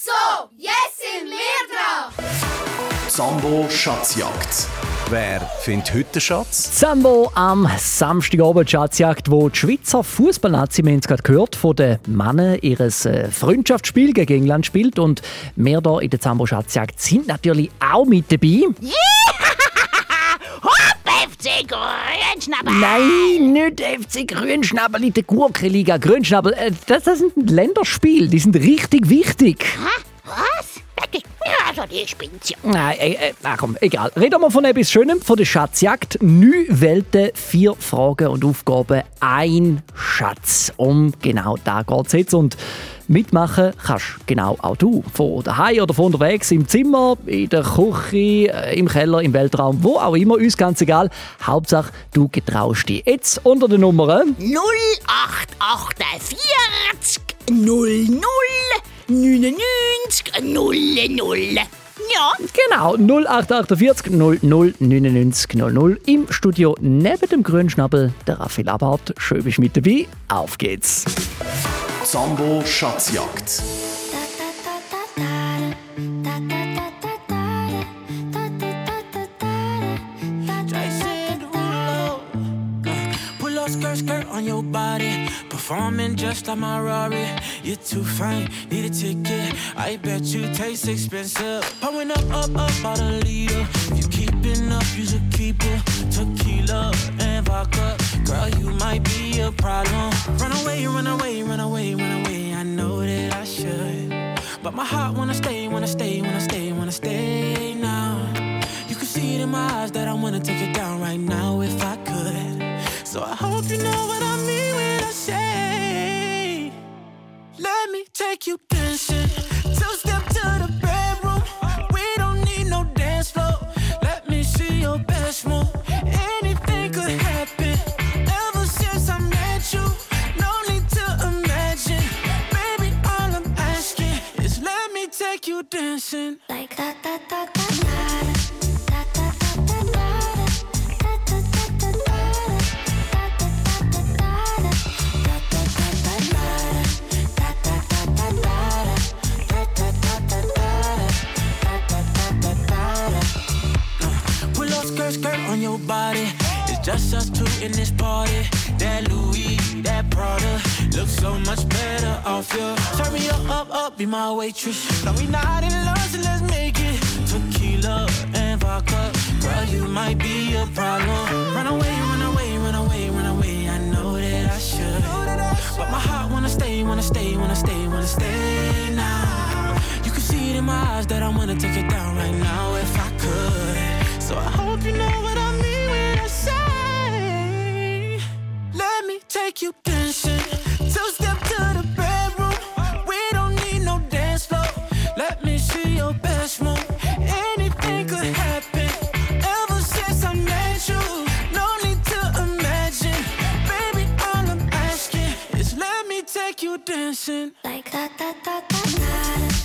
So, jetzt sind wir dran! Sambo Schatzjagd. Wer findet heute den Schatz? Sambo am Samstagabend Schatzjagd, wo die Schweizer Fußballnazi, wir haben es gerade gehört, von den Männern ihres äh, Freundschaftsspiel gegen England spielt. Und wir hier in der Sambo Schatzjagd sind natürlich auch mit dabei. FC Grünschnabel! Nein, nicht FC Grünschnabel in der Gurkenliga. Grünschnabel, äh, das, das sind Länderspiele, die sind richtig wichtig. Hä? Was? Also die spinnt ja. Nein, äh, äh, ach komm, egal. Reden wir von etwas Schönem, von der Schatzjagd. Neun Welten, vier Fragen und Aufgaben, ein Schatz. Um genau da geht es jetzt. Und mitmachen kannst genau auch du. Von daheim oder von unterwegs, im Zimmer, in der Küche, äh, im Keller, im Weltraum, wo auch immer, uns ganz egal. Hauptsache, du getraust dich. Jetzt unter den Nummern 0848 00 99 00. Ja, Genau, 0848 00 99 00 im Studio neben dem Grünschnabel, der Raffi Labart. Schön bist du mit dabei. Auf geht's. Sambo Schatzjagd. On your body. Performing just like my Rari. You're too fine, need a ticket. I bet you taste expensive. Pouring up, up, up, about a liter. If you keeping up, you should keep it. Tequila and vodka. Girl, you might be a problem. Run away, run away, my heart wanna stay, wanna stay, wanna stay, dancing. Like da da da da da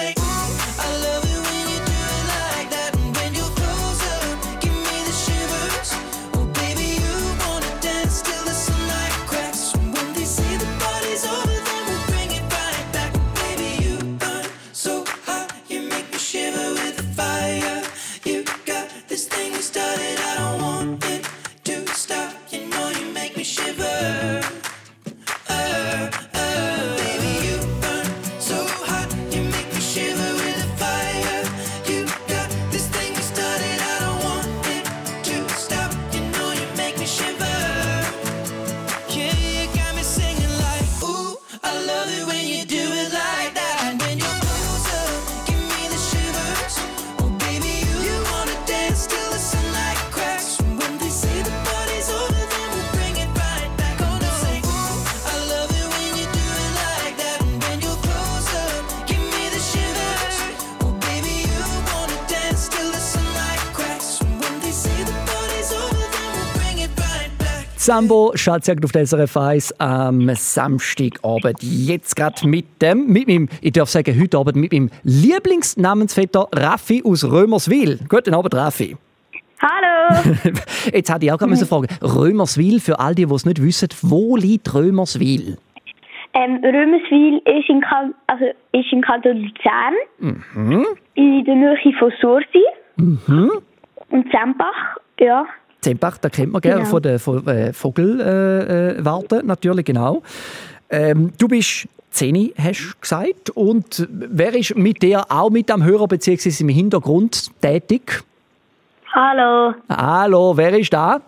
say, I love you. Sambo Schatzjagd auf der SRF 1 am Samstagabend. Jetzt gerade mit dem, mit meinem, ich darf sagen, heute Abend mit meinem Lieblingsnamensvetter Raffi aus Römerswil. Guten Abend, Raffi. Hallo! Jetzt hatte ich auch gerade eine Frage. Römerswil, für all die, die es nicht wissen, wo liegt Römerswil? ähm, Römerswil ist in, kan also ist in Kanton Luzern, Mhm. in der Nähe von Sursi und Zembach. Ja. Zempach, da kennt man gerne Genau. von der von, äh, Vogelwarte, äh, Warte, natürlich, genau. Ähm, du bist 10, hast du gesagt. Und wer ist mit dir auch mit am Hörer bzw. im Hintergrund tätig? Hallo, Hallo, wer ist da?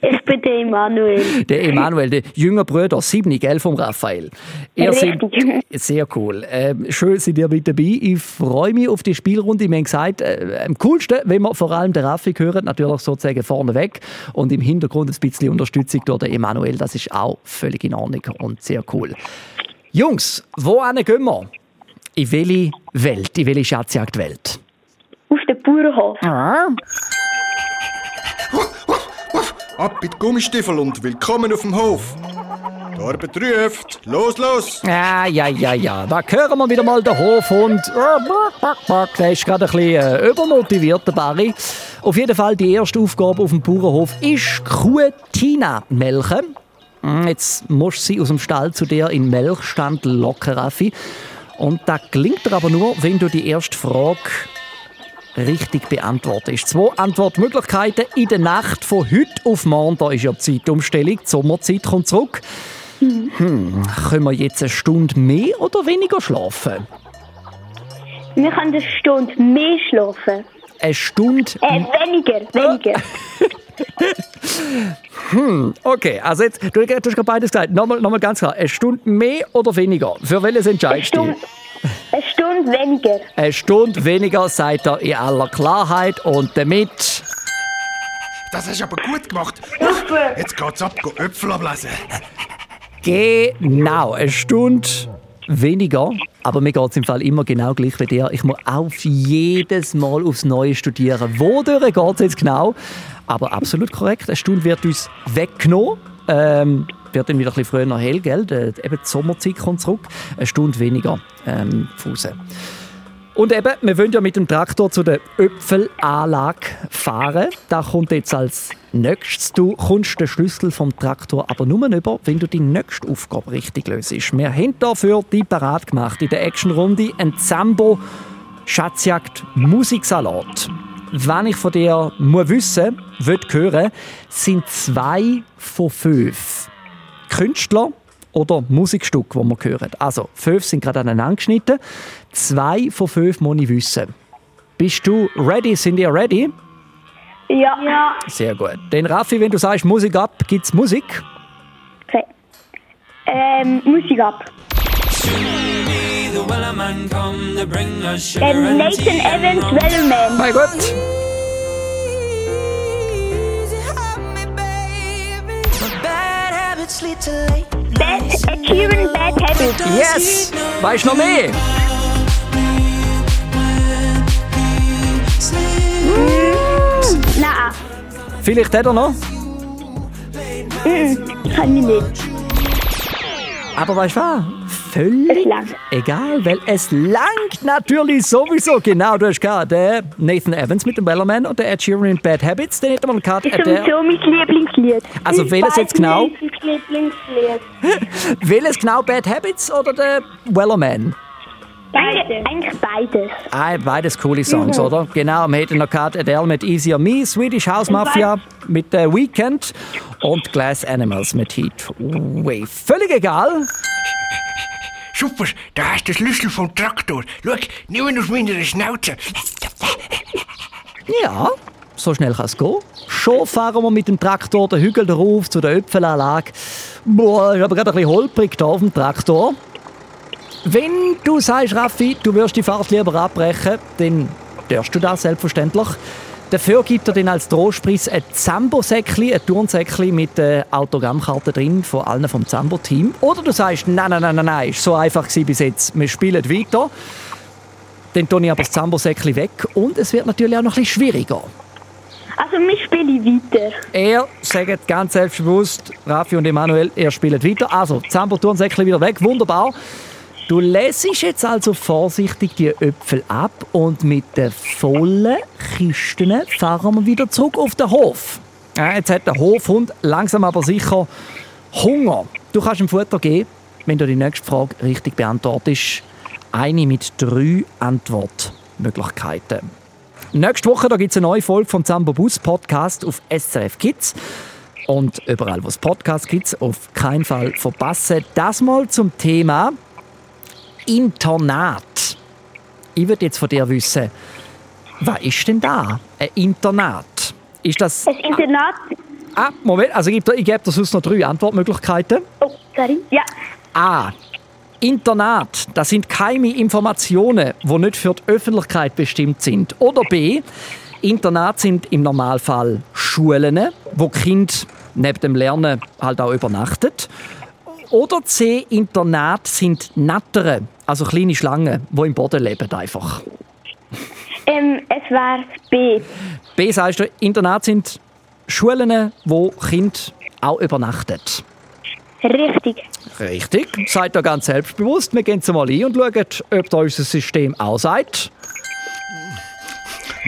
Ich bin der Emanuel. Der Emanuel, der jüngere Bruder, sieben, gell, vom Raphael. Ihr seid Richtig. sehr cool. Ähm, schön, seid ihr mit dabei. Ich freue mich auf die Spielrunde. Wir haben gesagt, äh, am coolsten, wenn wir vor allem den Raffi hören, natürlich sozusagen vorneweg und im Hintergrund ein bisschen Unterstützung durch den Emanuel. Das ist auch völlig in Ordnung und sehr cool. Jungs, wo gehen wir? In welche Welt, in welche Schatzjagdwelt? Auf den Bauernhof. Ab mit Gummistiefel und willkommen auf dem Hof. Die Arbeit ruft. Los, los! Ja, ja, ja, ja. Da hören wir wieder mal den Hofhund. Der ist gerade ein bisschen äh, übermotiviert, der Barry. Auf jeden Fall die erste Aufgabe auf dem Bauernhof ist Kuh Tina melken. Mm, Jetzt musst du sie aus dem Stall zu dir in den Melkstand locken, Raffi. Und das gelingt dir aber nur, wenn du die erste Frage richtig beantwortest. Zwei Antwortmöglichkeiten in der Nacht von heute auf morgen. Da ist ja die Zeitumstellung. Die Sommerzeit kommt zurück. Hm, können wir jetzt eine Stunde mehr oder weniger schlafen? Wir können eine Stunde mehr schlafen. Eine Stunde. Äh, weniger, weniger. Okay, also jetzt, du, du hast gerade beides gesagt. Nochmal, nochmal ganz klar. Eine Stunde mehr oder weniger? Für welches entscheidest du? Eine Stunde weniger. Eine Stunde weniger, sagt er in aller Klarheit. Und damit. Das hast du aber gut gemacht. Super. Jetzt geht's ab, go Äpfel ablesen. Genau, eine Stunde weniger. Aber mir geht es im Fall immer genau gleich wie dir. Ich muss auf jedes Mal aufs Neue studieren. Wodurch geht es jetzt genau? Aber absolut korrekt. Eine Stunde wird uns weggenommen. Ähm, wird dann wieder ein bisschen früher hell, gell? Die, eben die Sommerzeit kommt zurück. Eine Stunde weniger ähm, raus. Und eben, wir wollen ja mit dem Traktor zu der Öpfelanlage fahren. Da kommt jetzt als nächstes. Du kommst den Schlüssel vom Traktor aber nur über, wenn du die nächste Aufgabe richtig löst. Wir haben dafür die parat gemacht in der Actionrunde ein Zambo Schatzjagd Musiksalat. Wenn ich von dir muss wissen, will hören, sind zwei von fünf Künstler oder Musikstücke, die wir hören. Also, fünf sind gerade aneinander geschnitten. Zwei von fünf muss ich wissen. Bist du ready? Sind ihr ready? Ja. Ja. Sehr gut. Dann Raffi, wenn du sagst Musik ab, gibt es Musik? Okay. Ähm, Musik ab. The Wellerman come to bring us sugar Ähm, Nathan Evans, rum. Wellerman. Mein Gott. Bad, Ed Sheeran, Bad Habits. Yes! Weißt du noch mehr? Nein, Vielleicht hat er noch. kann ich nicht. Aber weißt du was? Völlig egal, weil es langt natürlich sowieso. Genau, du hast gehabt, der Nathan Evans mit dem Wellerman und der Ed Sheeran in Bad Habits. Den hätte man gehabt. Ist äh, der, sowieso mein Lieblingslied. Also welches jetzt genau? Lieblingslied. welches genau Bad Habits oder der Wellerman? Eigentlich, eigentlich beides. Ah, beides coole Songs, oder? Genau, wir hätten noch gehabt Adele mit Easy on Me, Swedish House Mafia mit The Weekend und Glass Animals mit Heat. Way. Völlig egal. Super, da hast du Schlüssel vom Traktor. Schau, nimm ihn aus meiner Schnauze. Ja, so schnell kann es gehen. Schon fahren wir mit dem Traktor den Hügel rauf zu der Öpfelanlage. Boah, ist aber gerade ein bisschen holprig da auf dem Traktor. Wenn du sagst, Raffi, du wirst die Fahrt lieber abbrechen, dann darfst du das selbstverständlich. Dafür gibt er dann als Trostpreis ein Zambo-Säckchen, ein Turnsäckchen mit äh, Autogrammkarten drin von allen vom Zambo-Team. Oder du sagst, nein, nein, nein, nein, nein, ist so einfach gewesen bis jetzt. Wir spielen weiter. Dann tue ich aber das Zambo-Säckchen weg und es wird natürlich auch noch ein bisschen schwieriger. Also, wir spielen weiter. Er sagt ganz selbstbewusst, Raffi und Emanuel, ihr spielt weiter. Also, Zambo Turnsäckchen wieder weg, wunderbar. Du lässt jetzt also vorsichtig die Äpfel ab und mit den vollen Kisten fahren wir wieder zurück auf den Hof. Ja, jetzt hat der Hofhund langsam aber sicher Hunger. Du kannst ihm Futter geben, wenn du die nächste Frage richtig beantwortest. Eine mit drei Antwortmöglichkeiten. Nächste Woche gibt es eine neue Folge vom Zambo Bus Podcast auf SRF Kids. Und überall, wo es Podcasts gibt, auf keinen Fall verpassen. Das mal zum Thema Internat. Ich würde jetzt von dir wissen, was ist denn da? Ein Internat? Ist das. Das Internat. Ah, Moment, also ich gebe dir, ich gebe dir sonst noch drei Antwortmöglichkeiten. Oh, sorry. Ja. A. Internat, das sind geheime Informationen, die nicht für die Öffentlichkeit bestimmt sind. Oder B. Internat sind im Normalfall Schulen, wo Kinder neben dem Lernen halt auch übernachtet. Oder C. Internat sind Nattern, also kleine Schlangen, die im Boden leben einfach. Ähm, es war B. B sagst du, Internat sind Schulen, wo Kinder auch übernachten. Richtig. Richtig, seid ihr ganz selbstbewusst. Wir gehen mal ein und schauen, ob da unser System auch sagt.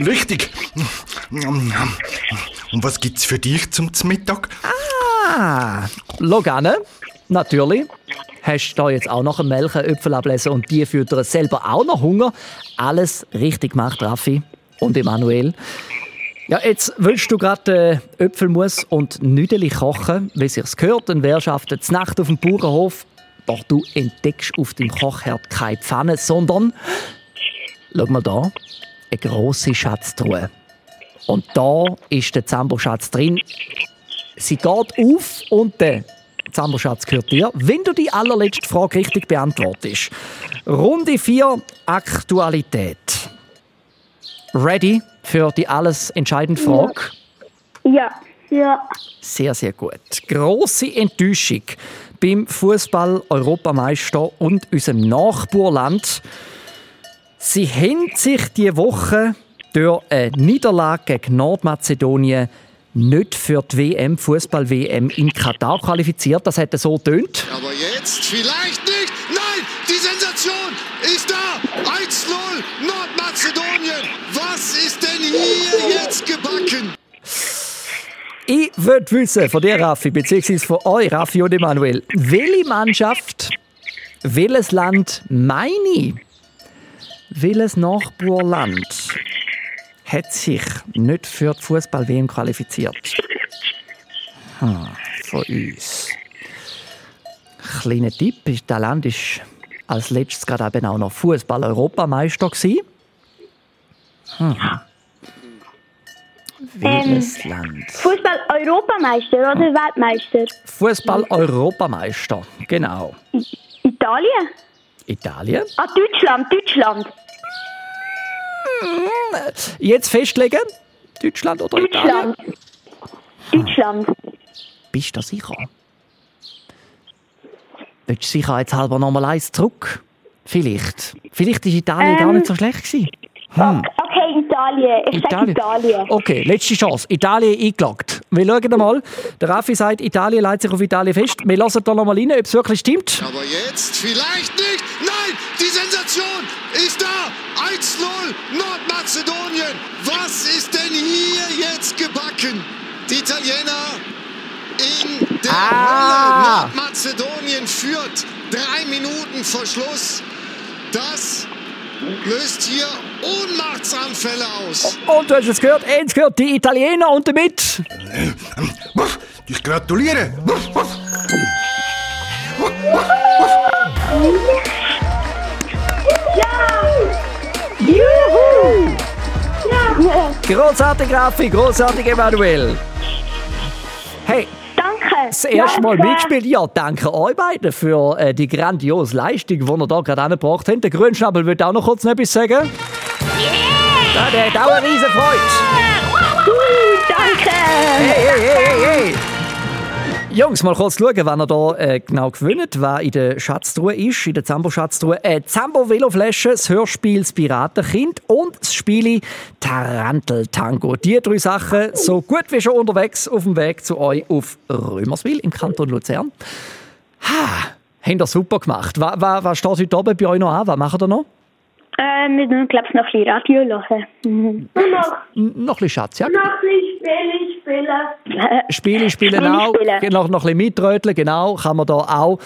Richtig. Und was gibt's für dich zum Mittag? Ah, Logane, natürlich. Hast du da jetzt auch noch einen Melken, Äpfel ablesen und die füttern selber auch noch Hunger? Alles richtig gemacht, Raffi und Emanuel. Ja, jetzt willst du gerade äh, Äpfelmus und Nüdeli kochen, wie sich's gehört, dann du auf der Nacht auf dem Bauernhof. Doch du entdeckst auf dem Kochherd keine Pfanne, sondern, schau mal da, eine grosse Schatztruhe. Und da ist der Zambo-Schatz drin. Sie geht auf und der Zambo-Schatz gehört dir, wenn du die allerletzte Frage richtig beantwortest. Runde 4, Aktualität. Ready für die alles entscheidende Frage? Ja. Ja. Sehr, sehr gut. Grosse Enttäuschung beim Fußball-Europameister und unserem Nachbarland. Sie haben sich diese Woche durch eine Niederlage gegen Nordmazedonien nicht für die WM, Fußball-WM in Katar qualifiziert. Das hätte so tönt. Aber jetzt vielleicht nicht. Nein, die Sensation ist da. 1-0 Nordmazedonien. Was ist denn hier jetzt gebacken? Ich würde wissen von dir, Raffi, beziehungsweise von euch, Raffi und Emanuel, welche Mannschaft, welches Land meine ich? Welches Nachbarland hat sich nicht für die Fußball-WM qualifiziert? Hm, von uns. Kleiner Tipp, das Land ist als letztes gerade eben auch noch Fußball-Europameister. Hm. Welches Land? Fußball-Europameister oder Weltmeister? Fußball-Europameister, genau. Italien? Italien. Ah, Deutschland, Deutschland. Jetzt festlegen? Deutschland oder Italien? Deutschland. Deutschland. Bist du sicher? Willst du sicher jetzt halber nochmal eins zurück? Vielleicht. Vielleicht war Italien Ähm. gar nicht so schlecht. Gewesen. Hm. Okay, Italien. Ich sage Italien. Okay, letzte Chance. Italien eingeloggt. Wir schauen mal. Der Raffi sagt, Italien leitet sich auf Italien fest. Wir lassen da nochmal rein, ob es wirklich stimmt. Aber jetzt vielleicht nicht. Nein, die Sensation ist da. 1-0 Nordmazedonien. Was ist denn hier jetzt gebacken? Die Italiener in der Ah. Hölle. Nordmazedonien führt drei Minuten vor Schluss. Das löst hier Ohnmachtsanfälle aus. Und du hast es gehört, eins gehört, die Italiener und damit. Ich gratuliere. Juhu! Ja. Großartig, Raffi, großartig, Emanuel. Hey, Danke. das erste Mal mitgespielt. Ja, danke euch beiden für äh, die grandiose Leistung, die ihr da gerade angebracht habt. Der Grünschnabel will auch noch kurz noch etwas sagen. Ja, der hat auch eine riesen Freude. Uh, danke. Hey, hey, hey, hey, hey. Jungs, mal kurz schauen, wann ihr da äh, genau gewinnt, wer in der Schatztruhe ist, in der Zambo-Schatztruhe. Äh, Zambo Veloflasche, das Hörspiel Das Piratenkind und das Spiel Tarantel Tango. Die drei Sachen so gut wie schon unterwegs auf dem Weg zu euch auf Römerswil im Kanton Luzern. Ha, habt ihr super gemacht. Was, was, was steht heute oben bei euch noch an? Was macht ihr noch? Äh, müssen, glaube ich, noch ein bisschen Radio hören. Mhm. N noch ein bisschen Schatzjagd. Noch ein bisschen Spiele spielen. Spiele spielen auch, spielen. noch, noch ein bisschen mitröteln, genau, kann man da auch.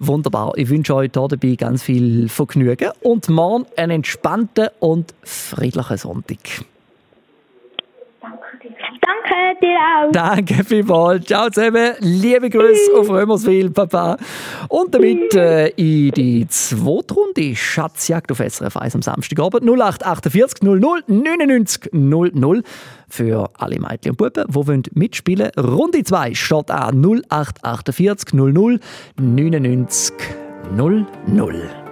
Wunderbar. Ich wünsche euch hier dabei ganz viel Vergnügen und morgen einen entspannten und friedlichen Sonntag. Danke, dir auch. Danke vielmals. Ciao zusammen. Liebe Grüße auf Römerswil, Papa. Und damit äh, in die zweite Runde Schatzjagd auf SRF 1 am Samstagabend 0848 00 99 00 für alle Mädchen und Buben, die wollen mitspielen Runde 2 steht an 0848 00 99 00.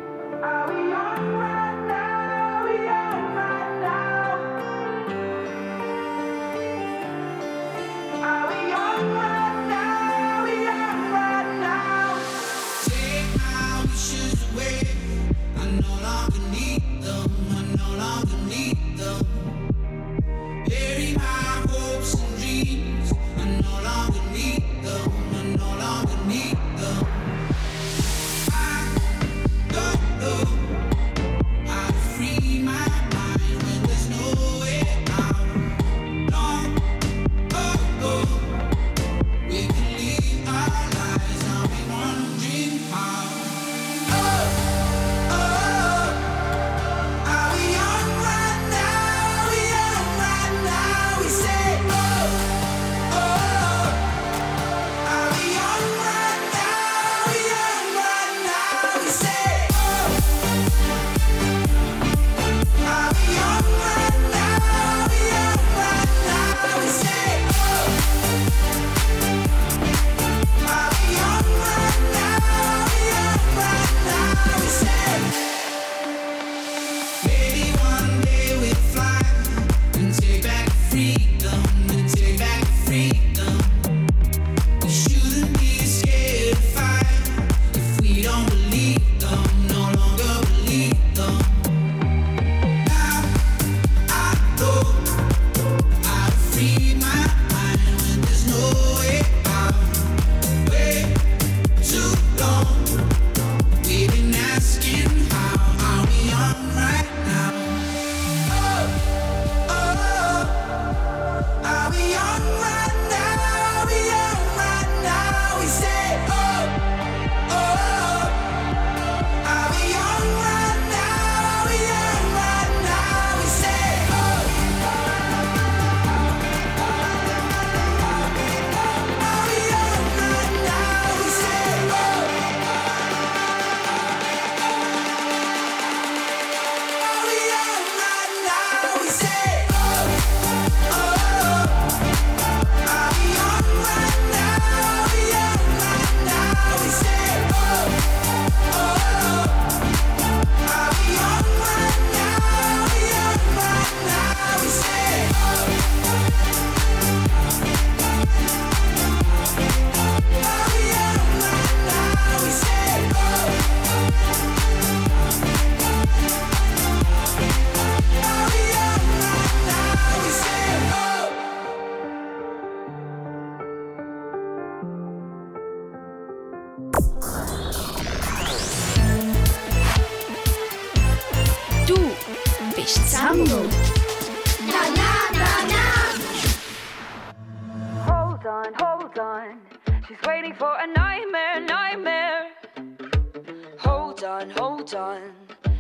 On.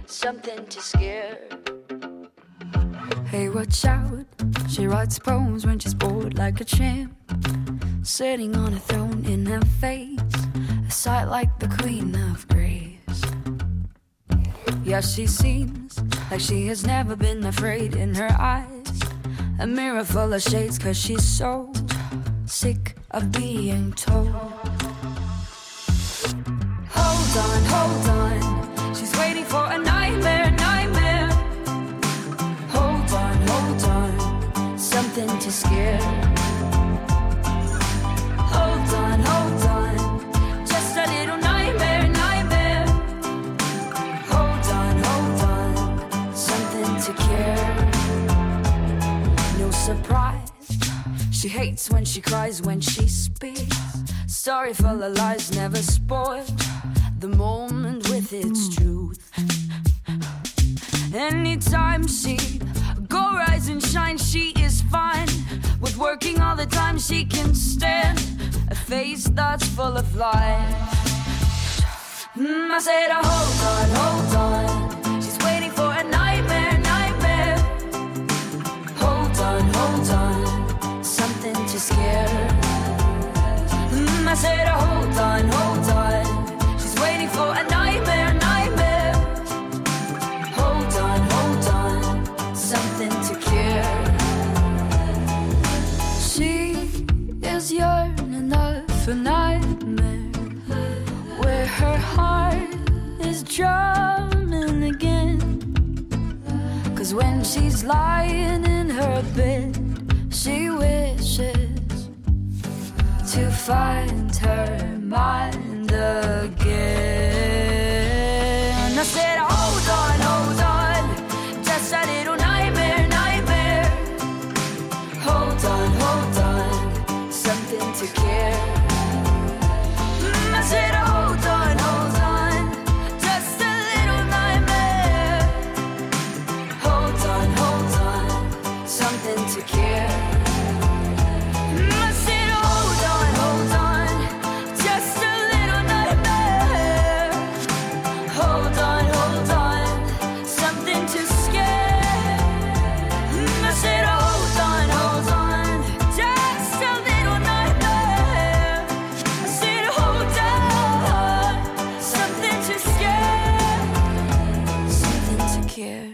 Something to scare. Hey, watch out. She writes poems when she's bored like a champ. Sitting on a throne in her face. A sight like the queen of grace. Yeah, she seems like she has never been afraid in her eyes. A mirror full of shades, cause she's so sick of being told. Hold on, hold on. Waiting for a nightmare, nightmare. Hold on, hold on. Something to scare. Hold on, hold on. Just a little nightmare, nightmare. Hold on, hold on. Something to care. No surprise. She hates when she cries, when she speaks. Sorry for the lies, never spoiled. The moment with its truth. Anytime she go rise and shine, she is fine. With working all the time, she can stand a face that's full of life. Mm, I said, oh, hold on, hold on. She's waiting for a nightmare, nightmare. Hold on, hold on. Something to scare. Mm, I said, oh, hold on, hold on. Waiting for a nightmare, nightmare. Hold on, hold on. Something to cure. She is yearning for nightmare where her heart is drumming again. Cause when she's lying in her bed, she wishes to find her mind again.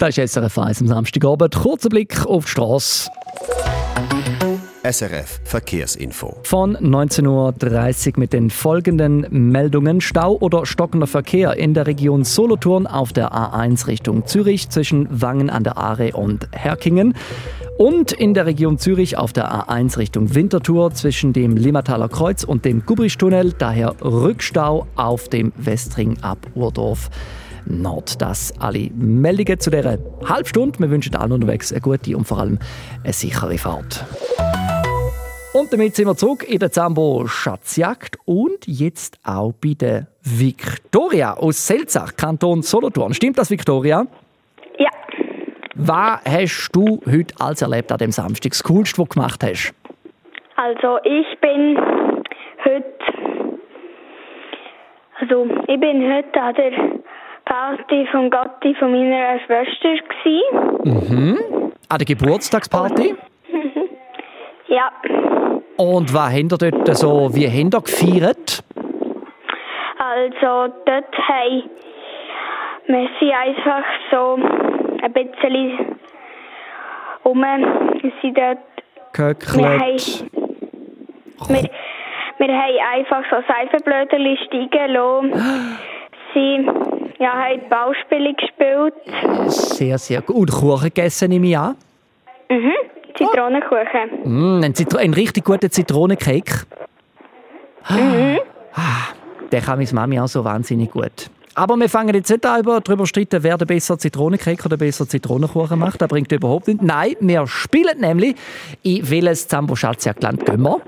Das ist SRF 1 am Samstagabend. Kurzer Blick auf die Strasse. SRF Verkehrsinfo. Von 19.30 Uhr mit den folgenden Meldungen. Stau oder stockender Verkehr in der Region Solothurn auf der A1 Richtung Zürich zwischen Wangen an der Aare und Herkingen. Und in der Region Zürich auf der A1 Richtung Winterthur zwischen dem Limmataler Kreuz und dem Gubrichtunnel. Daher Rückstau auf dem Westring ab Urdorf. Nord. Das alle Meldungen zu dieser Halbstunde. Wir wünschen allen unterwegs eine gute und vor allem eine sichere Fahrt. Und damit sind wir zurück in der Zambo Schatzjagd und jetzt auch bei der Victoria aus Selzach, Kanton Solothurn. Stimmt das, Victoria? Ja. Was hast du heute alles erlebt an dem Samstag? Das Coolste, was du gemacht hast? Also ich bin heute, also ich bin heute an der Party vom Gotti von meiner Schwester gsi. Mhm. An der Geburtstagsparty? Ja, Und was habt ihr dort so, wie habt ihr gefeiert? also dort haben wir sind einfach so ein bisschen um, wir sind dort, wir haben, Geköckelt. wir, wir haben einfach so Seifenblöderli steigen lassen. Sie ja, haben Bauspiele gespielt. Sehr, sehr gut. Und Kuchen gegessen, nehme ich an? Mhm. Zitronenkuchen. Mm, ein, Zitro ein richtig guter Zitronencake. Mhm. Ah, den kann meine Mami auch so wahnsinnig gut. Aber wir fangen jetzt nicht an, über- darüber zu streiten, wer den besser Zitronencake oder besser Zitronenkuchen macht. Das bringt überhaupt nichts. Nein, wir spielen nämlich in welches Zambo Schatzjagdland gehen wir?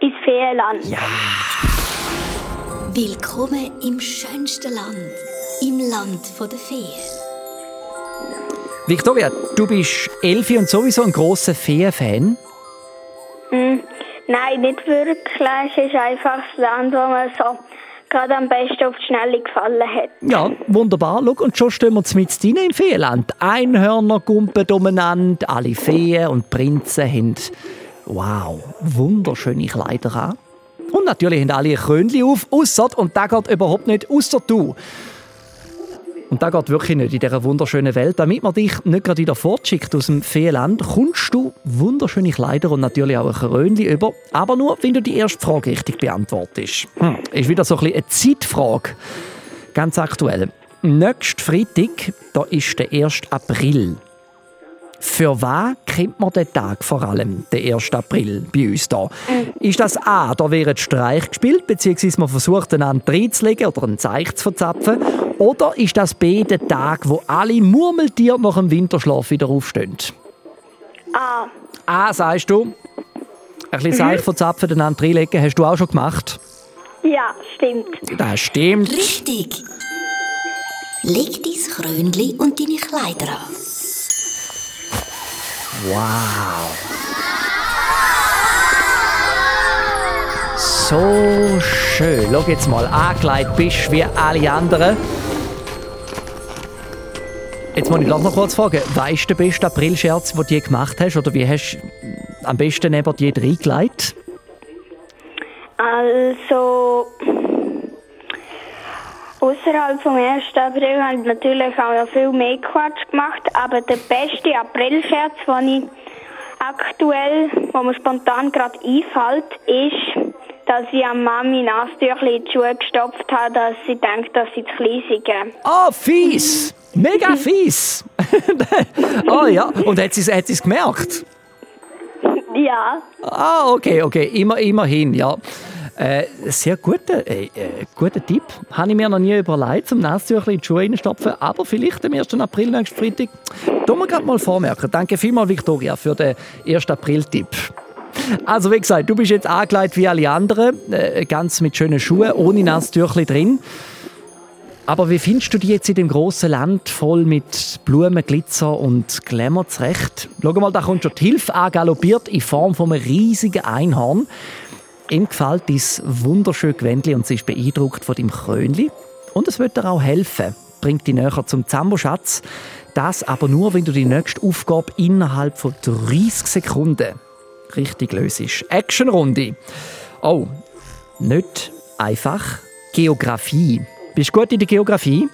Ins Feenland. Ja. Willkommen im schönsten Land, im Land der Feen. Victoria, du bist Elfi und sowieso ein grosser Feenfan. Hm, nein, nicht wirklich. Es ist einfach das Land, wo mir so gerade am besten auf die Schnelle gefallen hat. Ja, wunderbar. Schau, und schon stehen wir mit rein im Feenland. Einhörner gumpen umeinander, alle Feen und Prinzen haben, wow, wunderschöne Kleider an. Und natürlich haben alle ein Krönchen auf, ausser, und da geht überhaupt nicht, ausser du. Und da geht wirklich nicht in dieser wunderschönen Welt. Damit man dich nicht gerade wieder fortschickt aus dem Feenland, kommst du wunderschöne Kleider und natürlich auch ein Krönchen über. Aber nur, wenn du die erste Frage richtig beantwortest. Hm. Ist wieder so ein bisschen eine Zeitfrage. Ganz aktuell. Nächsten Freitag, da ist der 1. April. Für was kennt man den Tag vor allem, den 1. April, bei uns hier? Ist das A, da wird Streich gespielt, beziehungsweise man versucht, einander reinzulegen oder einen Zeich zu verzapfen? Oder ist das B, der Tag, wo alle Murmeltiere nach dem Winterschlaf wieder aufstehen? Ah, A, sagst du? Ein bisschen Seich verzapfen, einander reinlegen, hast du auch schon gemacht? ja, stimmt. Das stimmt. Richtig. Leg dein Krönchen und deine Kleider an. Wow. So schön. Schau jetzt mal, angelegt bist wie alle anderen. Jetzt muss ich doch noch kurz fragen, was ist der beste Aprilscherz, den du je gemacht hast? Oder wie hast du am besten neben dir reingelegt? Also, außerhalb vom 1. April habe ich natürlich auch noch viel mehr Quatsch gemacht, aber der beste Aprilscherz, den ich aktuell, wo mir spontan gerade einfällt, ist, dass ich am Mami Nasentüchli in die Schuhe gestopft habe, dass sie denkt, dass sie zu klein sind. Oh, fies! Mega fies! oh ja, und hat sie hat es gemerkt? Ja. Ah, okay, okay, Immer, immerhin, ja. Äh, sehr guter, äh, äh, guter Tipp. Habe ich mir noch nie überlegt, zum Nasentüchli in die Schuhe reinstopfen, aber vielleicht am 1. April nächsten Freitag. Tun wir gerade mal vormerken. Danke vielmals, Victoria, für den 1. April-Tipp. Also wie gesagt, du bist jetzt angelegt wie alle anderen, äh, ganz mit schönen Schuhen, ohne Nasentüchli drin. Aber wie findest du die jetzt in dem grossen Land voll mit Blumen, Glitzer und Glamour zurecht? Schau mal, da kommt schon die Hilfe angaloppiert in Form von einem riesigen Einhorn. Ihm gefällt dein wunderschöne Gewändli und sie ist beeindruckt von deinem Krönli. Und es wird dir auch helfen, bringt dich näher zum Zambo-Schatz. Das aber nur, wenn du die nächste Aufgabe innerhalb von 30 Sekunden richtig löst. Actionrunde. Oh, nicht einfach. Geografie. Bist du gut in der Geografie?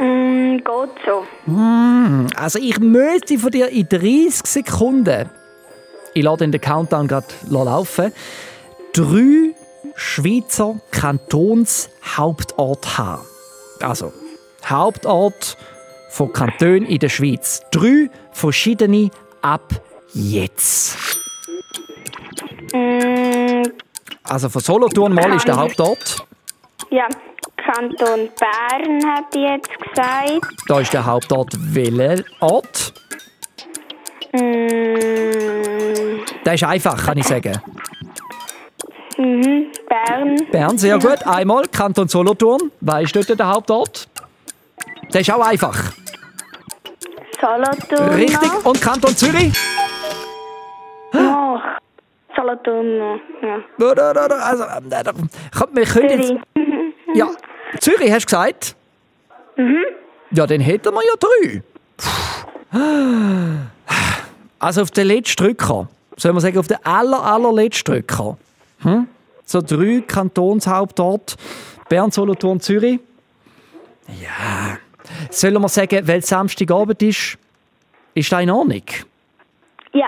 Mm, geht so. Mm, also ich möchte von dir in 30 Sekunden, ich lasse den Countdown gerade laufen, drei Schweizer Kantonshauptorte haben. Also Hauptort von Kantonen in der Schweiz. Drei verschiedene ab jetzt. Mm, Also von Solothurn mal ist der Hauptort. ja, Kanton Bern hat ich jetzt gesagt. Da ist der Hauptort Wellenort. Mm, Der ist einfach, kann ich sagen. Mhm, Bern. Bern, sehr gut. Einmal Kanton Solothurn. Weißt du dort der Hauptort? Der ist auch einfach. Solothurn. Richtig. Und Kanton Zürich? noch. Solothurn noch, ja. Also, äh, da- komm, wir können jetzt. Ja, Zürich hast du gesagt? Mhm. Ja, dann hätten wir ja drei. Also auf den letzten Drücker. Sollen wir sagen, auf den aller, allerletzten Drücker. Hm? So drei Kantonshauptorte. Bern, Solothurn, Zürich. Ja. Sollen wir sagen, weil es Samstagabend ist, ist das in Ordnung? Ja.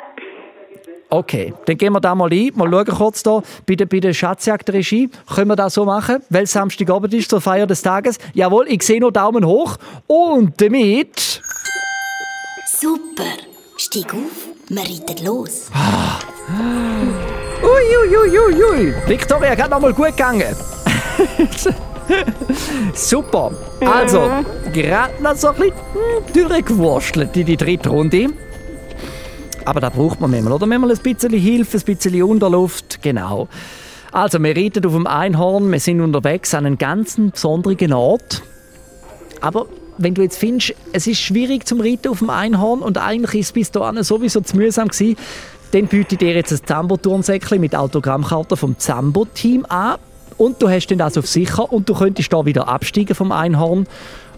Okay, dann gehen wir da mal ein. Mal schauen kurz da bei der, bei der Schatzjagd-Regie. Können wir das so machen, weil Samstagabend ist zur Feier des Tages? Jawohl, ich sehe noch Daumen hoch. Und damit... Super. Steig auf, wir reiten los. Uiuiuiui. Ui, ui. Victoria, geht noch mal gut gegangen. Super. Also, gerade noch so ein bisschen hm, durchgewurstelt in die dritte Runde. Aber da braucht man manchmal, oder? Manchmal ein bisschen Hilfe, ein bisschen Unterluft. Genau. Also, wir reiten auf dem Einhorn, wir sind unterwegs an einem ganz besonderen Ort. Aber wenn du jetzt findest, es ist schwierig zum Reiten auf dem Einhorn und eigentlich ist es bis dahin sowieso zu mühsam gewesen, dann biete ich dir jetzt ein Zambo-Turnsäckchen mit Autogrammkarte vom Zambo-Team an und du hast dann das auf sicher und du könntest da wieder absteigen vom Einhorn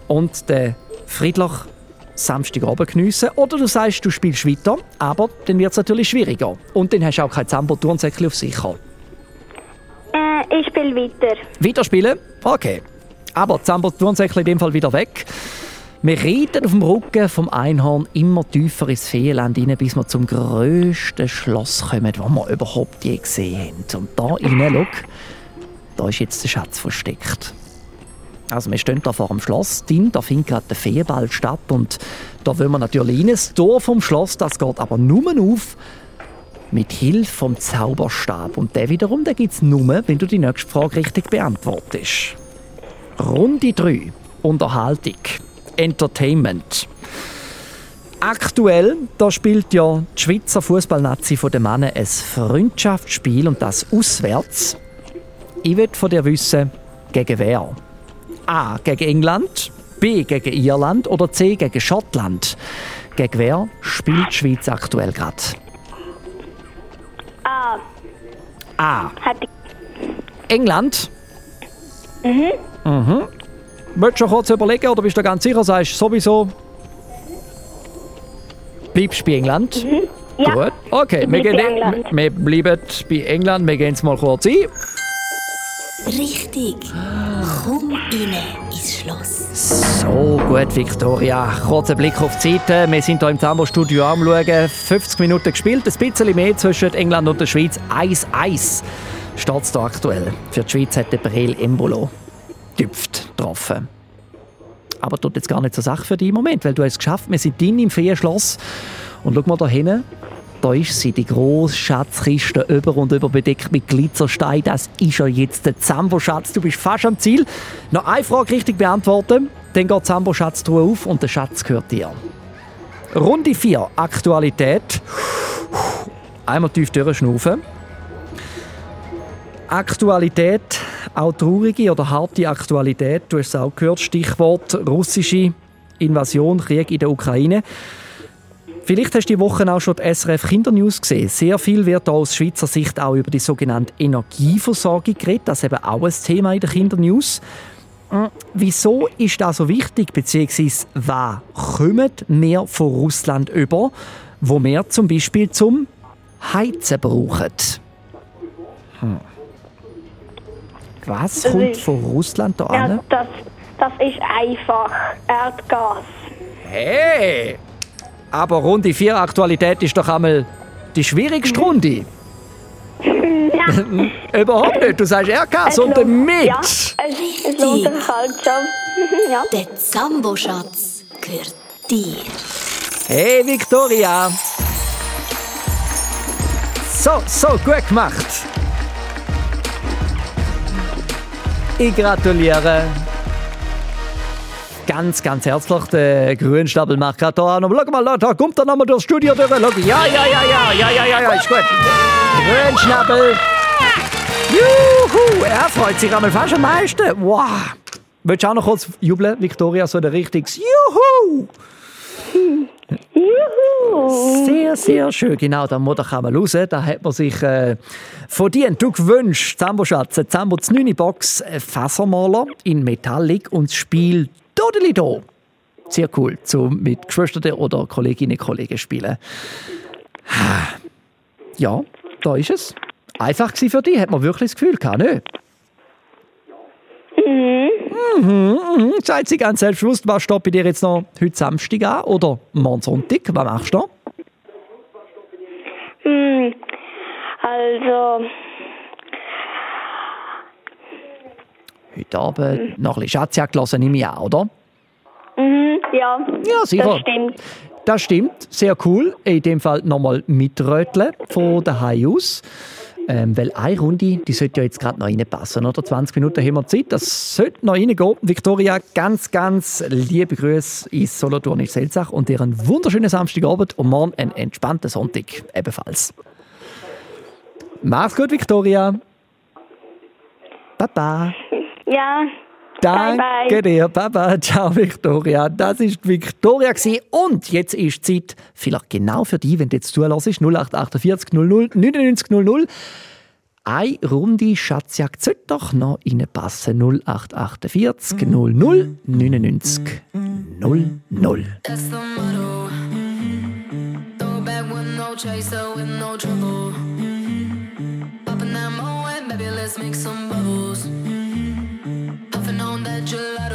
und den Friedlach Samstagabend geniessen. Oder du sagst, du spielst weiter, aber dann wird es natürlich schwieriger. Und dann hast du auch kein Zambo-Turnsäckchen auf sicher. Äh, ich spiele weiter. Weiterspielen? Okay. Aber Zambo-Turnsäckchen in dem Fall wieder weg. Wir reiten auf dem Rücken vom Einhorn immer tiefer ins Feenland hinein, bis wir zum grössten Schloss kommen, das wir überhaupt je gesehen haben. Und da rein, schau, da ist jetzt der Schatz versteckt. Also wir stehen da vor dem Schloss drin, da findet gerade der Feenball statt und da wollen wir natürlich rein. Das Tor vom Schloss, das geht aber nur auf mit Hilfe vom Zauberstab. Und der wiederum, den gibt es nur, wenn du die nächste Frage richtig beantwortest. Runde 3. Unterhaltung. Entertainment. Aktuell, da spielt ja die Schweizer Fußballnazi von den Männern ein Freundschaftsspiel und das auswärts. Ich will von dir wissen, gegen wer? A. Gegen England, B. Gegen Irland oder C. Gegen Schottland? Gegen wer spielt die Schweiz aktuell gerade? Ah, A. ich. England? Mhm. Mhm. Willst du noch kurz überlegen oder bist du ganz sicher, sagst du sowieso, bleibst du bei England? Mhm. Ja. Gut. Okay, wir, gehen, England. wir bleiben bei England. Wir gehen es mal kurz ein. Richtig. Komm rein ins Schloss. So gut, Victoria. Kurzer Blick auf die Seite. Wir sind hier im Zambo-Studio am Schauen. 50 Minuten gespielt, ein bisschen mehr zwischen England und der Schweiz. 1-1 steht es aktuell. Für die Schweiz hat der Brel Embolo tüpft getroffen. Aber tut jetzt gar nicht so Sache für dich im Moment, weil du hast es geschafft. Wir sind drin im Feenschloss. Und schau mal da hinten. Da ist sie, die grosse Schatzkiste, über und über bedeckt mit Glitzerstein. Das ist ja jetzt der Zambo-Schatz. Du bist fast am Ziel. Noch eine Frage richtig beantworten, dann geht die Zambo-Schatztruhe auf und der Schatz gehört dir. Runde 4, Aktualität. Einmal tief durchschnaufen. Aktualität, auch traurige oder harte Aktualität. Du hast es auch gehört, Stichwort russische Invasion, Krieg in der Ukraine. Vielleicht hast du die Woche auch schon die SRF Kindernews gesehen. Sehr viel wird aus Schweizer Sicht auch über die sogenannte Energieversorgung geredet. Das ist eben auch ein Thema in der Kindernews. Wieso ist das so wichtig, beziehungsweise was kommen wir von Russland über, wo wir zum Beispiel zum Heizen brauchen? Hm. Was Das kommt ist- von Russland da Ja, an? das, das ist einfach Erdgas. Hey! Aber Runde 4 Aktualität ist doch einmal die schwierigste Runde. ja. Überhaupt nicht. Du sagst Erdgas und lohnt- damit. Ja, es, es lohnt sich halt schon. ja. Der Zambo-Schatz gehört dir. Hey Victoria! So, so, gut gemacht. Ich gratuliere. Ganz, ganz herzlich. Der Grünstapel macht gerade da noch. Schau mal, da kommt er nochmal durchs Studio durch. Ja, ja, ja, ja, ja, ja, ja, ja, ist gut. Grünschnappel. Juhu, er freut sich einmal fast am meisten. Wow. Willst du auch noch kurz jubeln, Victoria, so der richtiges Juhu? Sehr, schön. Genau, da muss einmal raus. Da hat man sich äh, verdient. Du gewünscht, Zambo-Schatz, Zambo 9 Box äh, Fassermaler in Metallic und das Spiel Dodeli Do. Sehr cool, zum mit Geschwistern oder Kolleginnen und Kollegen spielen. Ja, da ist es. Einfach gewesen für dich, hat man wirklich das Gefühl gehabt, ne? Mhm. Mhm, mhm. Seid sie ganz selbstbewusst, was steht bei dir jetzt noch heute Samstag an oder morgen Sonntag? Was machst du? Hm, also, Heute Abend noch ein bisschen Schatzjagd hören, nehme ich an, oder? mhm, ja, Ja, sicher. das stimmt. Das stimmt, sehr cool. In dem Fall nochmal mitröteln von daheim aus. Ähm, weil eine Runde, die sollte ja jetzt gerade noch reinpassen, oder? 20 Minuten haben wir Zeit, das sollte noch reingehen. Victoria, ganz, ganz liebe Grüße ins Solothurn in Selzach und dir einen wunderschönen Samstagabend und morgen einen entspannten Sonntag ebenfalls. Mach's gut, Victoria. Baba. Ja, Danke dir, Baba. Ciao, Victoria. Das ist Victoria. Gewesen. Und jetzt ist Zeit, vielleicht genau für dich, wenn du jetzt zulässt, 0848 00 99 00. Eine Runde Schatzjagd sollte doch noch reinpassen. 0848 00 99 00. That's the motto. Throw back with no chaser, with no trouble. Popping that moe, baby, let's make some bubbles. known that you love.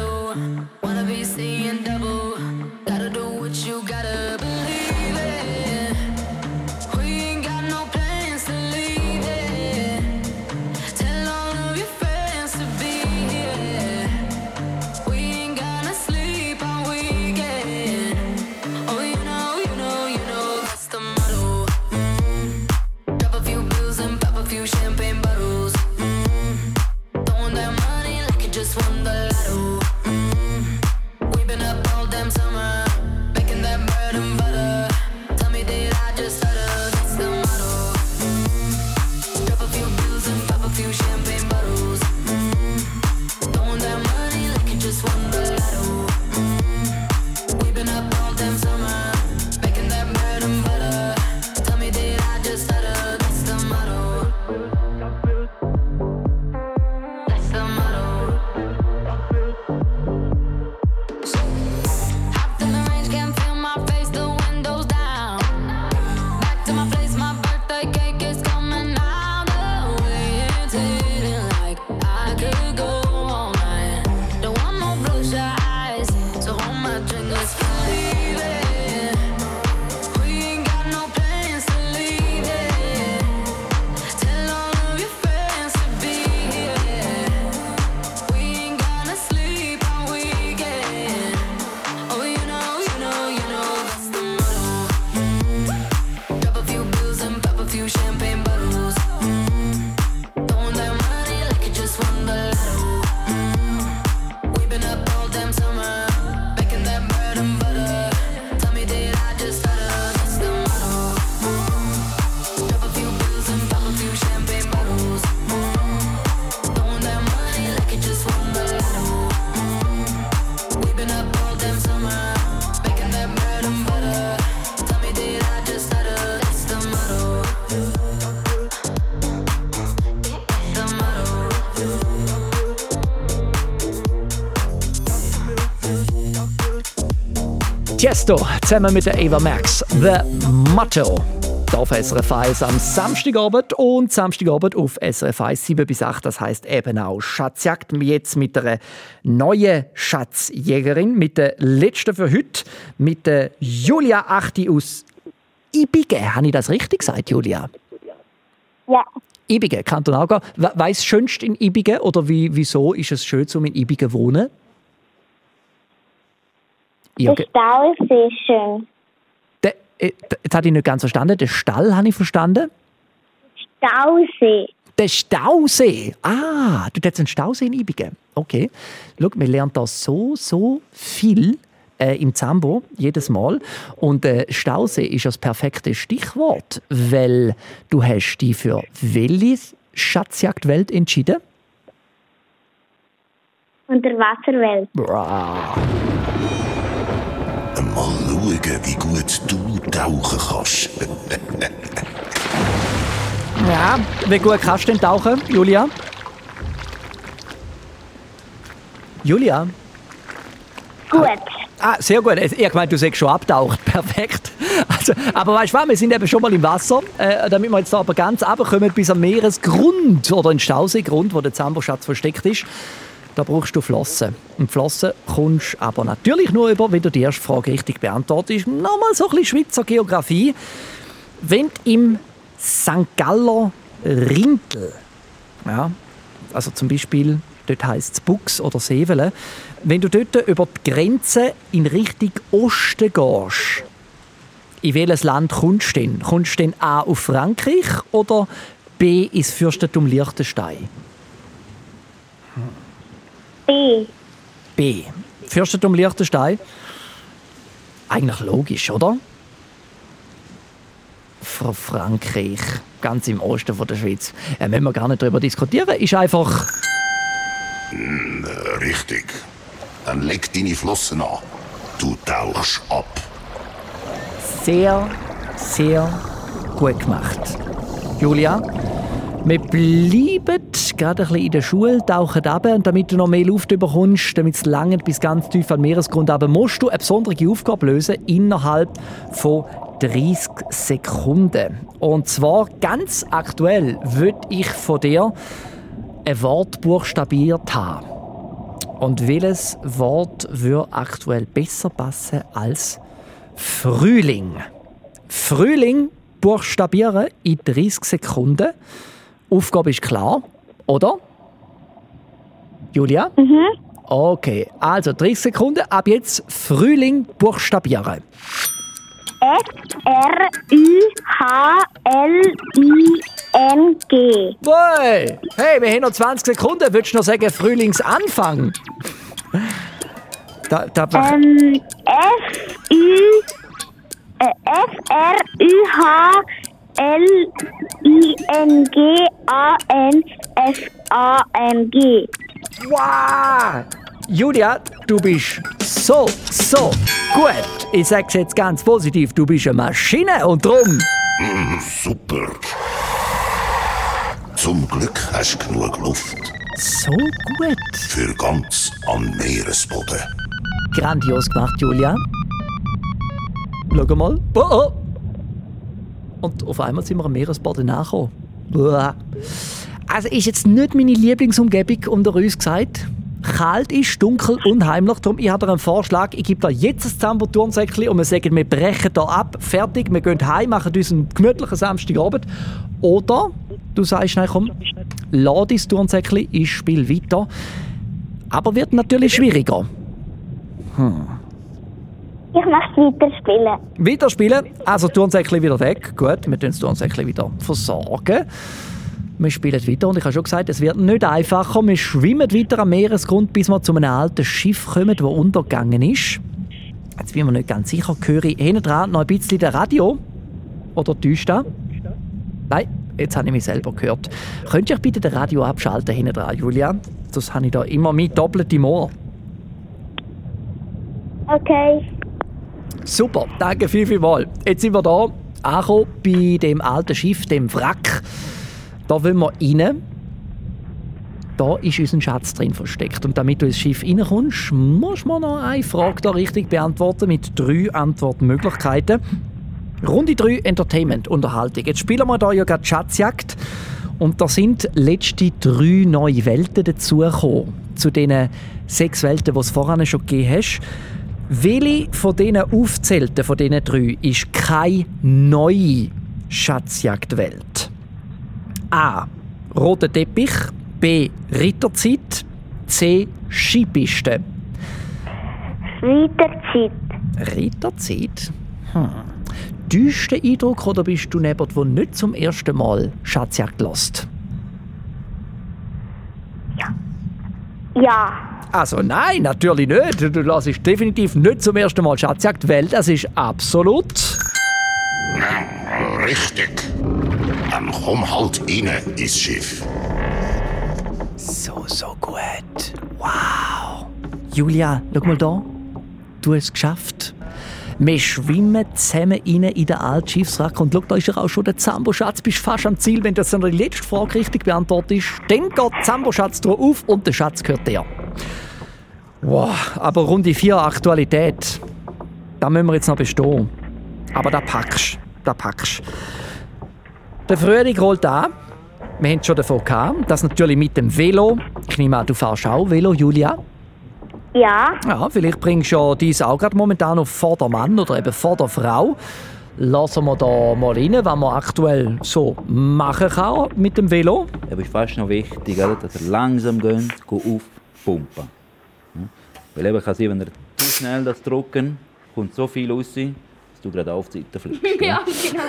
Tiesto zusammen mit der Eva Max. The Motto. Auf SRF 1 am Samstagabend und Samstagabend auf SRF 1 7 bis 8. Das heisst eben auch Schatzjagd. Jetzt mit einer neuen Schatzjägerin, mit der letzten für heute, mit der Julia Achti aus Ibige. Habe ich das richtig gesagt, Julia? Ja. Ibige, Kanton Aargau. We- Weiss schönst in Ibige oder wie, wieso ist es schön, um in Ibige zu wohnen? Ja, Der Stau ist sehr schön. Der, äh, jetzt hatte ich nicht ganz verstanden. Den Stall habe ich verstanden. Stausee. Der Stausee. Ah, du hast einen Stausee in Ibigen. Okay. Schau, wir lernen da so, so viel äh, im Zambo jedes Mal. Und äh, Stausee ist das perfekte Stichwort, weil du hast dich für welche Schatzjagdwelt entschieden? Unterwasserwelt. Bra. Mal schauen, wie gut du tauchen kannst. Ja, wie gut kannst du denn tauchen, Julia? Julia? Gut. Ah, sehr gut. Ich meine, du sagst schon abtaucht. Perfekt. Also, aber weißt du was, wir sind eben schon mal im Wasser. Äh, damit wir jetzt da aber ganz runterkommen bis am Meeresgrund oder in den Stauseegrund, wo der Zamboschatz versteckt ist, da brauchst du Flossen. Und Flossen kommst aber natürlich nur über, wenn du die erste Frage richtig beantwortest. Nochmal so ein bisschen Schweizer Geografie. Wenn du im St. Galler Rintel, ja, also zum Beispiel, dort heisst es Bux oder Sevelen, wenn du dort über die Grenze in Richtung Osten gehst, in welches Land kommst du denn? Kommst du denn A auf Frankreich oder B ins Fürstentum Liechtenstein? B. B. Fürstentum Liechtenstein? Eigentlich logisch, oder? Fra- Frankreich, ganz im Osten von der Schweiz. Äh, müssen wir gar nicht darüber diskutieren. Ist einfach Hm, richtig. Dann leg deine Flossen an. Du tauchst ab. Sehr, sehr gut gemacht. Julia, wir bleiben gerade ein bisschen in der Schule, tauchen ab und damit du noch mehr Luft bekommst, damit es lange bis ganz tief an Meeresgrund aber musst du eine besondere Aufgabe lösen innerhalb von 30 Sekunden. Und zwar ganz aktuell würde ich von dir ein Wort buchstabiert haben. Und welches Wort würde aktuell besser passen als Frühling? Frühling buchstabieren in 30 Sekunden. Aufgabe ist klar, oder? Julia? Mhm. Okay, also 30 Sekunden. Ab jetzt Frühling buchstabieren. F-R-Ü-H-L-I-N-G. Hey, hey, wir haben noch 20 Sekunden. Würdest du noch sagen Frühlingsanfang? Da, da, Ähm, F-Ü... Äh, F-R-Ü-H-L-I-N-G-A-N-F-A-N-G. Wow! Julia, du bist so, so gut. Ich sag's jetzt ganz positiv, du bist eine Maschine und drum. Hm, super. Zum Glück hast du genug Luft. So gut. Für ganz am Meeresboden. Grandios gemacht, Julia. Schau mal. Oh, oh. Und auf einmal sind wir am Meeresboden nachgekommen. Uah. Also ist jetzt nicht meine Lieblingsumgebung unter uns gesagt. Kalt ist, dunkel, unheimlich. Darum, ich habe einen Vorschlag. Ich gebe dir jetzt ein Zambo-Turnsäckchen und wir sagen, wir brechen hier ab. Fertig, wir gehen heim, machen uns einen gemütlichen Samstagabend. Oder du sagst, nein, komm, lass dein Turnsäckchen, ich spiele weiter. Aber wird natürlich schwieriger. Hm. Ich möchte weiterspielen. Weiterspielen. Also Turnsäckchen wieder weg. Gut, wir tun das Turnsäckchen wieder versorgen. Wir spielen weiter und ich habe schon gesagt, es wird nicht einfacher. Wir schwimmen weiter am Meeresgrund, bis wir zu einem alten Schiff kommen, das untergegangen ist. Jetzt bin ich mir nicht ganz sicher. Höre ich hinten dran noch ein bisschen das Radio? Oder täuscht das? Nein, jetzt habe ich mich selber gehört. Könntest du bitte das Radio abschalten hinten dran, Julia? Das habe ich da immer mit doppeltem Ohr. Okay. Super, danke viel, viel mal. Jetzt sind wir da angekommen bei dem alten Schiff, dem Wrack. Da wollen wir rein. Da ist unser Schatz drin versteckt. Und damit du ins Schiff reinkommst, musst du noch eine Frage da richtig beantworten mit drei Antwortmöglichkeiten. Runde 3 Entertainment, Unterhaltung. Jetzt spielen wir da ja gerade Schatzjagd. Und da sind letzte drei neue Welten dazugekommen. Zu den sechs Welten, die es vorhin schon gegeben hast. Welche von diesen aufzählten, von diesen drei, ist keine neue Schatzjagdwelt? A. Roter Teppich. B. Ritterzeit. C. Skipiste. Weiterzeit. Ritterzeit? Hm. Täuscht Eindruck oder bist du jemand, der nicht zum ersten Mal Schatzjagd lässt? Ja. Also nein, natürlich nicht. Du lässt definitiv nicht zum ersten Mal Schatzjagd, weil das ist absolut... Richtig. Dann komm halt rein ins Schiff. So, so gut. Wow. Julia, schau mal da. Du hast es geschafft. Wir schwimmen zusammen rein in den alten Schiffswrack und schau, da ist ja auch schon der Zambo-Schatz. Bist fast am Ziel, wenn noch die letzte Frage richtig beantwortest. Dann geht der Zambo-Schatz auf und der Schatz gehört dir. Wow, aber Runde 4 Aktualität. Da müssen wir jetzt noch bestehen. Aber da packst da packst Der Frühling rollt an. Wir haben es schon davon gehabt, dass natürlich mit dem Velo, ich nehme an, du fährst auch Velo, Julia. Ja. Ja, vielleicht bringst du ja auch gerade momentan auf Vordermann oder eben Vorderfrau. Lassen wir da mal rein, was man aktuell so machen kann mit dem Velo. Aber es ist fast noch wichtig, oder, dass ihr langsam geht, aufpumpen. Ja? Weil eben kann sein, wenn ihr zu schnell das drücken, kommt so viel raus, dass du gerade auf die Seite fliegst. Ja, genau.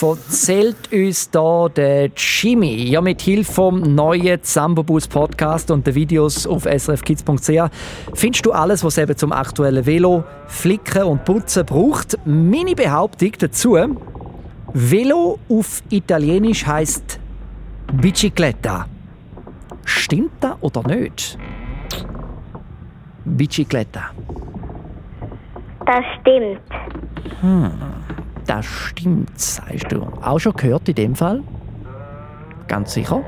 Erzählt uns da der Jimmy, ja mit Hilfe vom neuen Sambobus Podcast und den Videos auf srfkids.ch findest du alles, was eben zum aktuellen Velo, Flicken und Putzen braucht. Meine Behauptung dazu: Velo auf Italienisch heißt Bicicletta. Stimmt das oder nicht? Bicicletta. Das stimmt. Hm, das stimmt, sagst du. Auch schon gehört in dem Fall? Ganz sicher?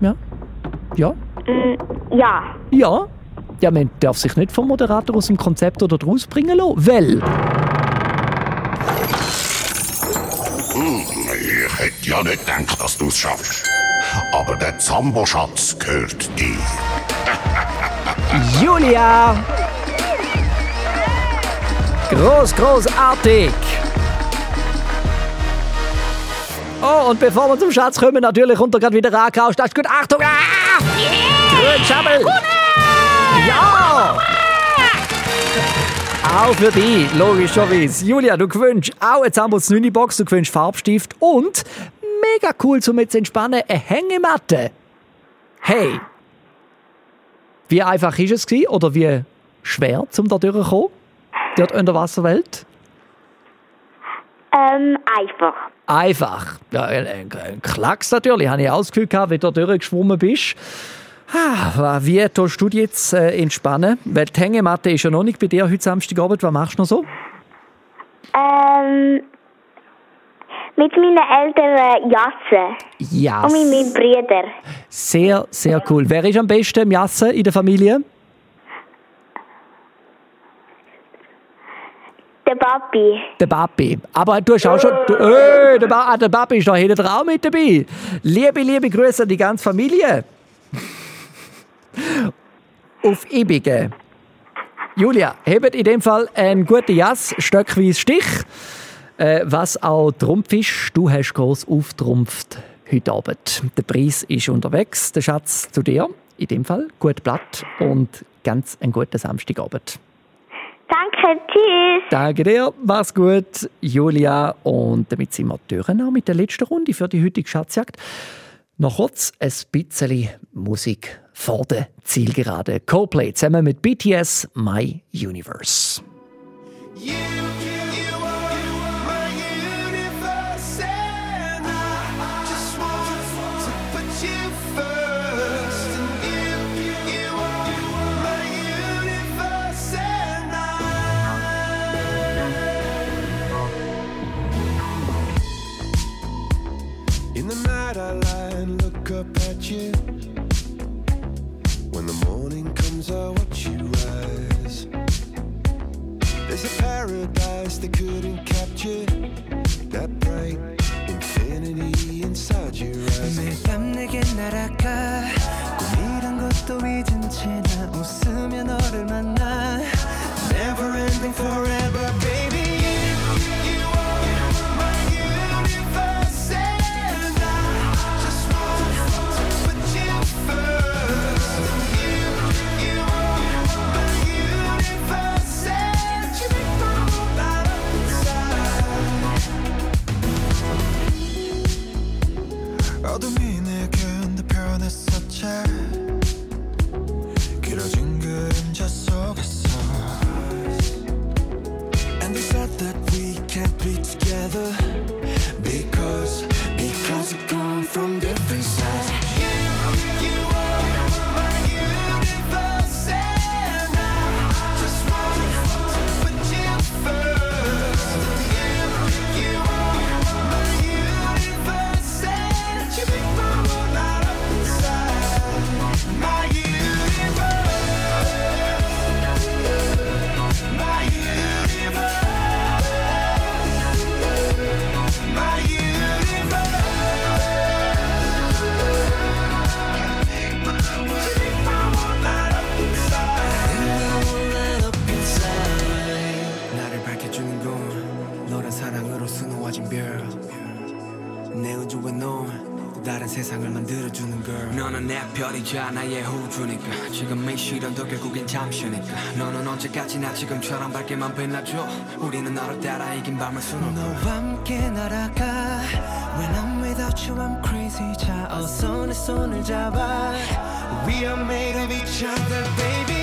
Ja? Ja? Mm, ja. Ja? Ja, man darf sich nicht vom Moderator aus dem Konzept oder draus bringen lassen, weil... Hm, ich hätte ja nicht gedacht, dass du es schaffst. Aber der Zambo-Schatz gehört dir. Julia! Groß, großartig! Oh, und bevor wir zum Schatz kommen, natürlich runter gerade wieder ankaust. Das ist gut. Achtung! Ah! Grün Schabbel! Ja! Auch für dich, logischerweise. Julia, du gewünschst auch eine Zambos 9 Box, du gewünschst Farbstift und mega cool zum jetzt entspannen, eine Hängematte. Hey! Wie einfach ist es gewesen, oder wie schwer, zum da durchzukommen? Dort in der Wasserwelt? Ähm, einfach. Einfach. Ja, ein, ein, Klacks natürlich. Habe ich auch das Gefühl gehabt, wie du da durchgeschwommen bist. Ah, Wie tust du dich jetzt äh, entspannen? Weil die Hängematte ist ja noch nicht bei dir heute Samstagabend. Was machst du noch so? Ähm, mit meinen Eltern Jassen. Ja. Und mit meinen Brüdern. Sehr, sehr cool. Wer ist am besten im Jassen in der Familie? Der Papi. Der Papi. Aber du hast auch schon. Du, äh, der, ba ah, der Papi ist da hinten auch mit dabei. Liebe, liebe Grüße an die ganze Familie. Auf Ibige. Julia, hebt in dem Fall einen guten Jass, stöckweise Stich. Äh, was auch Trumpf ist, du hast groß auftrumpft heute Abend. Der Preis ist unterwegs, der Schatz zu dir. In dem Fall gut Blatt und ganz einen guten Samstagabend. Danke, tschüss. Danke dir, mach's gut, Julia. Und damit sind wir durch mit der letzten Runde für die heutige Schatzjagd. Noch kurz ein bisschen Musik vor der Zielgerade. Coldplay zusammen mit BTS My Universe. In 시련도 결국엔 잠시니까. 너는 언제까지나 지금처럼 밝게만 빛나줘. 우리는 너를 따라 이긴 밤을 수놓고. 너와 함께 날아가. When I'm without you I'm crazy. 자 어서 내 손을 잡아. We are made of each other baby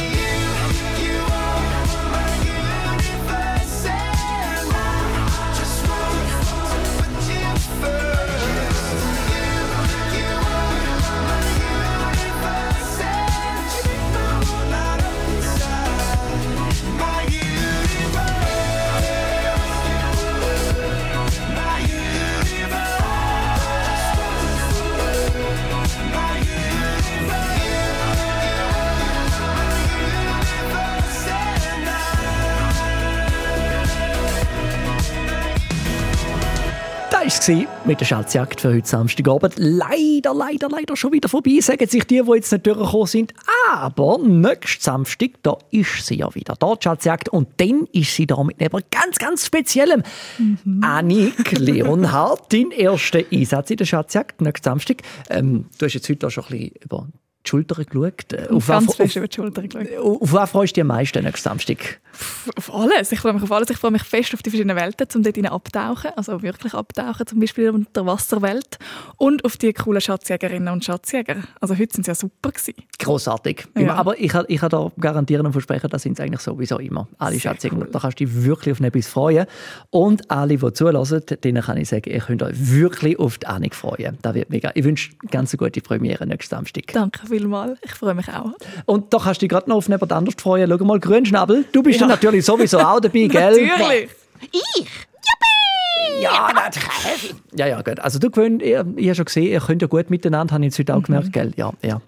mit der Schatzjagd für heute Samstagabend. Leider, leider, leider schon wieder vorbei, sagen sich die, die jetzt nicht durchgekommen sind. Aber nächsten Samstag, da ist sie ja wieder da, die Schatzjagd. Und dann ist sie da mit etwas ganz, ganz Speziellem. Annik Leonhardt, dein erster Einsatz in der Schatzjagd nächsten Samstag. Ähm, du hast jetzt heute auch schon ein bisschen über die Schulter geschaut. Äh, was- ganz fest über die Schulter geschaut. auf, auf was freust du dich am meisten nächsten Samstag? Auf alles. Ich freue mich auf alles. Ich freue mich fest auf die verschiedenen Welten, um dort abtauchen. Also wirklich abtauchen, zum Beispiel in der Wasserwelt. Und auf die coolen Schatzjägerinnen und Schatzjäger. Also heute sind sie ja super gewesen. Grossartig. Ja. Aber ich kann, ich kann da garantieren und versprechen, das sind es eigentlich sowieso immer. Alle Schatzjäger. Da kannst du dich wirklich auf etwas freuen. Und alle, die zulassen, denen kann ich sagen, ihr könnt euch wirklich auf die Ahnung freuen. Das wird mega. Ich wünsche ganz eine gute Premiere nächsten Samstag. Danke vielmals. Ich freue mich auch. Und da kannst du dich gerade noch auf jemand anderes freuen. Schau mal, Grünschnabel, du bist Ja. natürlich sowieso auch dabei, gell? Natürlich. Ich? Ja, das, ja, ja, gut. Also du könnt, ich, ich habe schon gesehen, ihr könnt ja gut miteinander, habe ich jetzt heute auch gemerkt, gell? Ja, ja.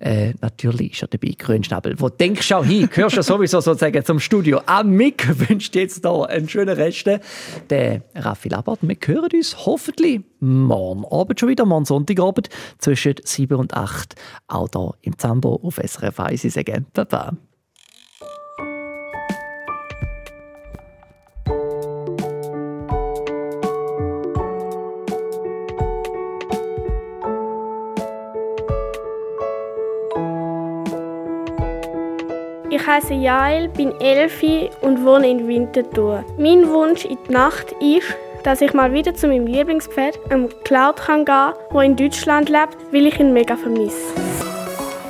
Äh, natürlich ist er dabei, Grünschnabel. Wo denkst du auch hin? Gehörst ja sowieso sozusagen zum Studio. Am Mick wünscht jetzt da einen schönen Rest. Der Raffi Labbert, wir hören uns hoffentlich morgen Abend schon wieder, morgen Sonntagabend zwischen 7 und 8. Auch hier im Zambo auf SRF 1. Ich sage Baba. Heiße Jael, bin elfi und wohne in Winterthur. Mein Wunsch in die Nacht ist, dass ich mal wieder zu meinem Lieblingspferd, einem Cloud, kann gehen der in Deutschland lebt, weil ich ihn mega vermisse.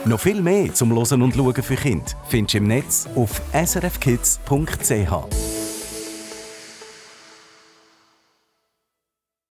Noch viel mehr zum Losen und Schauen für Kinder findest du im Netz auf srfkids.ch.